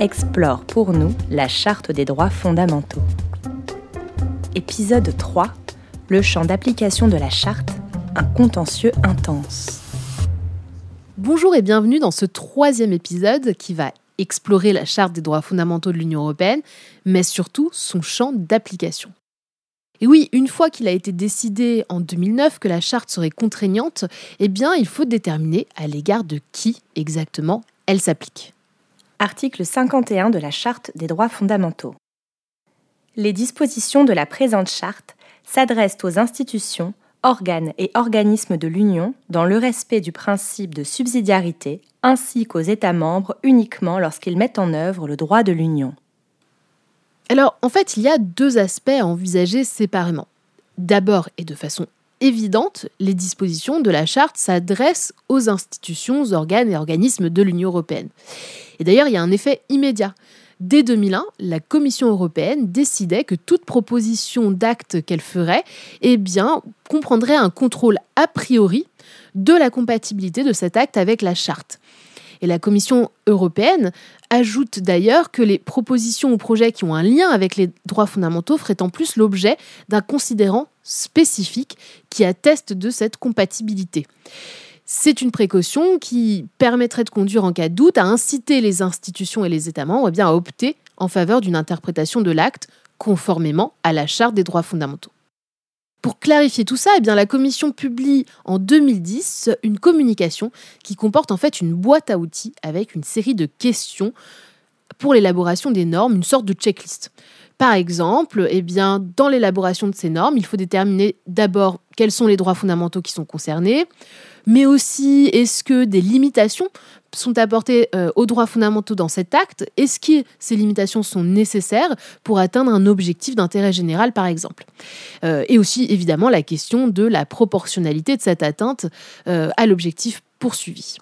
explore pour nous la Charte des droits fondamentaux. Épisode 3 Le champ d'application de la Charte, un contentieux intense. Bonjour et bienvenue dans ce troisième épisode qui va explorer la Charte des droits fondamentaux de l'Union européenne, mais surtout son champ d'application. Et oui, une fois qu'il a été décidé en 2009 que la charte serait contraignante, eh bien, il faut déterminer à l'égard de qui exactement elle s'applique. Article 51 de la Charte des droits fondamentaux. Les dispositions de la présente charte s'adressent aux institutions, organes et organismes de l'Union dans le respect du principe de subsidiarité, ainsi qu'aux États membres uniquement lorsqu'ils mettent en œuvre le droit de l'Union. Alors, en fait, il y a deux aspects à envisager séparément. D'abord, et de façon évidente, les dispositions de la charte s'adressent aux institutions, organes et organismes de l'Union européenne. Et d'ailleurs, il y a un effet immédiat. Dès 2001, la Commission européenne décidait que toute proposition d'acte qu'elle ferait eh comprendrait un contrôle a priori de la compatibilité de cet acte avec la charte. Et la Commission européenne ajoute d'ailleurs que les propositions ou projets qui ont un lien avec les droits fondamentaux feraient en plus l'objet d'un considérant spécifique qui atteste de cette compatibilité. C'est une précaution qui permettrait de conduire en cas de doute à inciter les institutions et les États membres eh à opter en faveur d'une interprétation de l'acte conformément à la Charte des droits fondamentaux. Pour clarifier tout ça, eh la Commission publie en 2010 une communication qui comporte en fait une boîte à outils avec une série de questions pour l'élaboration des normes, une sorte de checklist. Par exemple, eh dans l'élaboration de ces normes, il faut déterminer d'abord quels sont les droits fondamentaux qui sont concernés, mais aussi est-ce que des limitations sont apportées euh, aux droits fondamentaux dans cet acte Est-ce que ces limitations sont nécessaires pour atteindre un objectif d'intérêt général, par exemple? Euh, Et aussi, évidemment, la question de la proportionnalité de cette atteinte euh, à l'objectif poursuivi.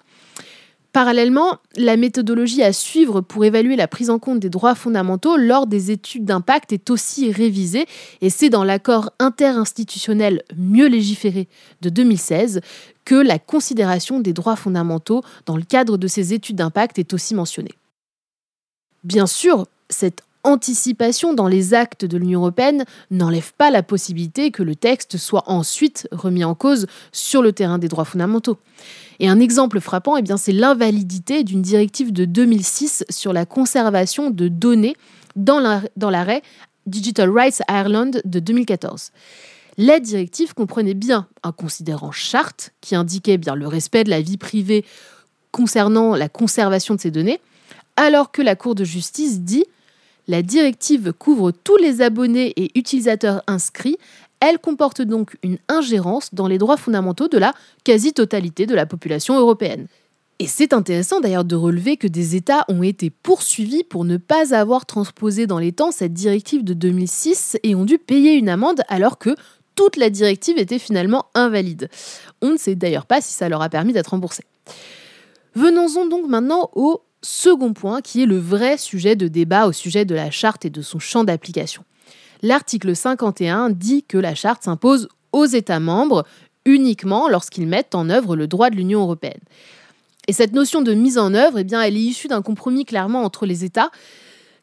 Parallèlement, la méthodologie à suivre pour évaluer la prise en compte des droits fondamentaux lors des études d'impact est aussi révisée et c'est dans l'accord interinstitutionnel Mieux légiféré de 2016 que la considération des droits fondamentaux dans le cadre de ces études d'impact est aussi mentionnée. Bien sûr, cette anticipation dans les actes de l'Union européenne n'enlève pas la possibilité que le texte soit ensuite remis en cause sur le terrain des droits fondamentaux. Et un exemple frappant, eh c'est l'invalidité d'une directive de 2006 sur la conservation de données dans l'arrêt Digital Rights Ireland de 2014. La directive comprenait bien un considérant charte qui indiquait bien le respect de la vie privée concernant la conservation de ces données, alors que la Cour de justice dit la directive couvre tous les abonnés et utilisateurs inscrits. Elle comporte donc une ingérence dans les droits fondamentaux de la quasi-totalité de la population européenne. Et c'est intéressant d'ailleurs de relever que des États ont été poursuivis pour ne pas avoir transposé dans les temps cette directive de 2006 et ont dû payer une amende alors que toute la directive était finalement invalide. On ne sait d'ailleurs pas si ça leur a permis d'être remboursé. Venons-en donc maintenant au second point qui est le vrai sujet de débat au sujet de la charte et de son champ d'application. L'article 51 dit que la charte s'impose aux États membres uniquement lorsqu'ils mettent en œuvre le droit de l'Union européenne. Et cette notion de mise en œuvre, eh bien, elle est issue d'un compromis clairement entre les États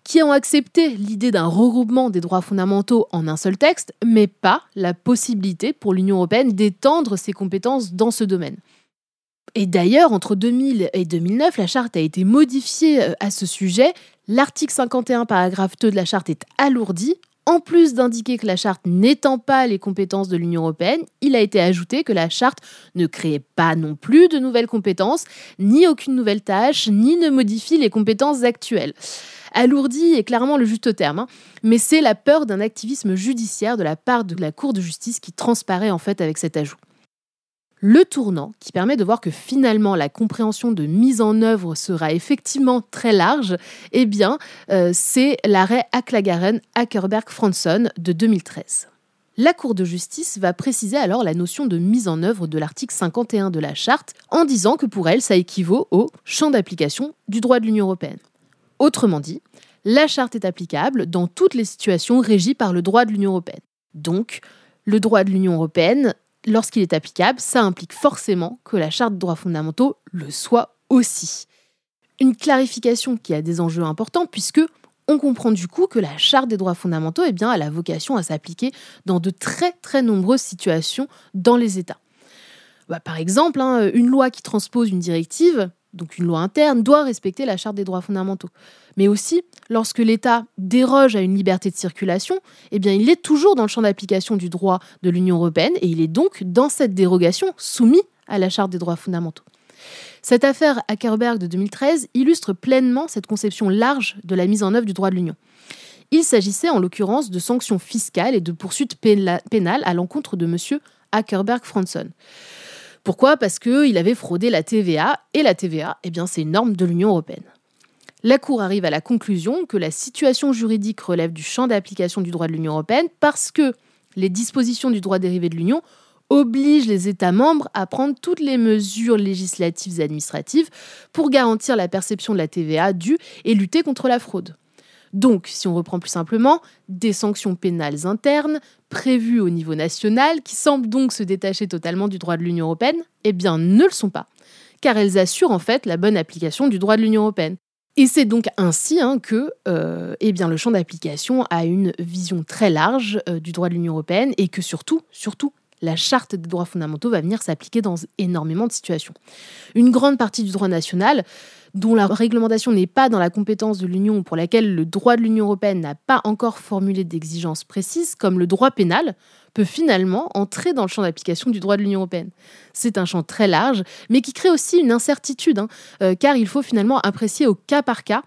qui ont accepté l'idée d'un regroupement des droits fondamentaux en un seul texte, mais pas la possibilité pour l'Union européenne d'étendre ses compétences dans ce domaine. Et d'ailleurs, entre 2000 et 2009, la charte a été modifiée euh, à ce sujet. L'article 51, paragraphe 2 de la charte est alourdi. En plus d'indiquer que la charte n'étend pas les compétences de l'Union européenne, il a été ajouté que la charte ne crée pas non plus de nouvelles compétences, ni aucune nouvelle tâche, ni ne modifie les compétences actuelles. Alourdi est clairement le juste terme, hein. mais c'est la peur d'un activisme judiciaire de la part de la Cour de justice qui transparaît en fait avec cet ajout. Le tournant, qui permet de voir que finalement la compréhension de mise en œuvre sera effectivement très large, eh bien, euh, c'est l'arrêt Acklagaren-Ackerberg-Franson de 2013. La Cour de justice va préciser alors la notion de mise en œuvre de l'article 51 de la Charte en disant que pour elle, ça équivaut au champ d'application du droit de l'Union européenne. Autrement dit, la Charte est applicable dans toutes les situations régies par le droit de l'Union européenne. Donc, le droit de l'Union européenne, lorsqu'il est applicable, ça implique forcément que la Charte des droits fondamentaux le soit aussi. Une clarification qui a des enjeux importants puisque on comprend du coup que la Charte des droits fondamentaux eh bien, a la vocation à s'appliquer dans de très très nombreuses situations dans les États. Bah, par exemple, hein, une loi qui transpose une directive, donc une loi interne, doit respecter la Charte des droits fondamentaux. Mais aussi, lorsque l'État déroge à une liberté de circulation, eh bien, il est toujours dans le champ d'application du droit de l'Union européenne et il est donc, dans cette dérogation, soumis à la Charte des droits fondamentaux. Cette affaire Ackerberg de 2013 illustre pleinement cette conception large de la mise en œuvre du droit de l'Union. Il s'agissait en l'occurrence de sanctions fiscales et de poursuites pénales à l'encontre de M. Ackerberg-Franson. Pourquoi? Parce qu'il avait fraudé la TVA, et la TVA, eh bien, c'est une norme de l'Union européenne. La Cour arrive à la conclusion que la situation juridique relève du champ d'application du droit de l'Union européenne parce que les dispositions du droit dérivé de l'Union oblige les États membres à prendre toutes les mesures législatives et administratives pour garantir la perception de la TVA due et lutter contre la fraude. Donc, si on reprend plus simplement, des sanctions pénales internes prévues au niveau national, qui semblent donc se détacher totalement du droit de l'Union européenne, eh bien ne le sont pas, car elles assurent en fait la bonne application du droit de l'Union européenne. Et c'est donc ainsi hein, que euh, eh le champ d'application a une vision très large euh, du droit de l'Union européenne et que surtout, surtout, la charte des droits fondamentaux va venir s'appliquer dans énormément de situations. Une grande partie du droit national, dont la réglementation n'est pas dans la compétence de l'Union, pour laquelle le droit de l'Union européenne n'a pas encore formulé d'exigences précises, comme le droit pénal, peut finalement entrer dans le champ d'application du droit de l'Union européenne. C'est un champ très large, mais qui crée aussi une incertitude, hein, euh, car il faut finalement apprécier au cas par cas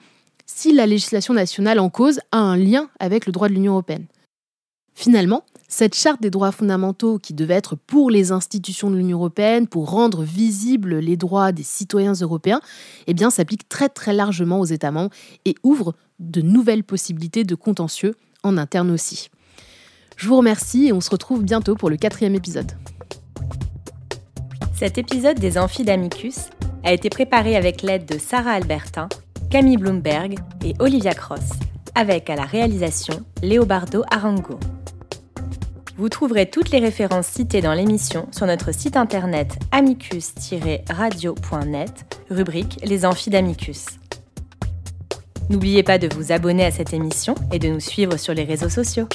si la législation nationale en cause a un lien avec le droit de l'Union européenne. Finalement, cette charte des droits fondamentaux qui devait être pour les institutions de l'Union européenne, pour rendre visibles les droits des citoyens européens, eh s'applique très très largement aux États membres et ouvre de nouvelles possibilités de contentieux en interne aussi. Je vous remercie et on se retrouve bientôt pour le quatrième épisode. Cet épisode des Amphidamicus a été préparé avec l'aide de Sarah Albertin, Camille Bloomberg et Olivia Cross, avec à la réalisation Léobardo Arango. Vous trouverez toutes les références citées dans l'émission sur notre site internet amicus-radio.net, rubrique Les amphis d'Amicus. N'oubliez pas de vous abonner à cette émission et de nous suivre sur les réseaux sociaux.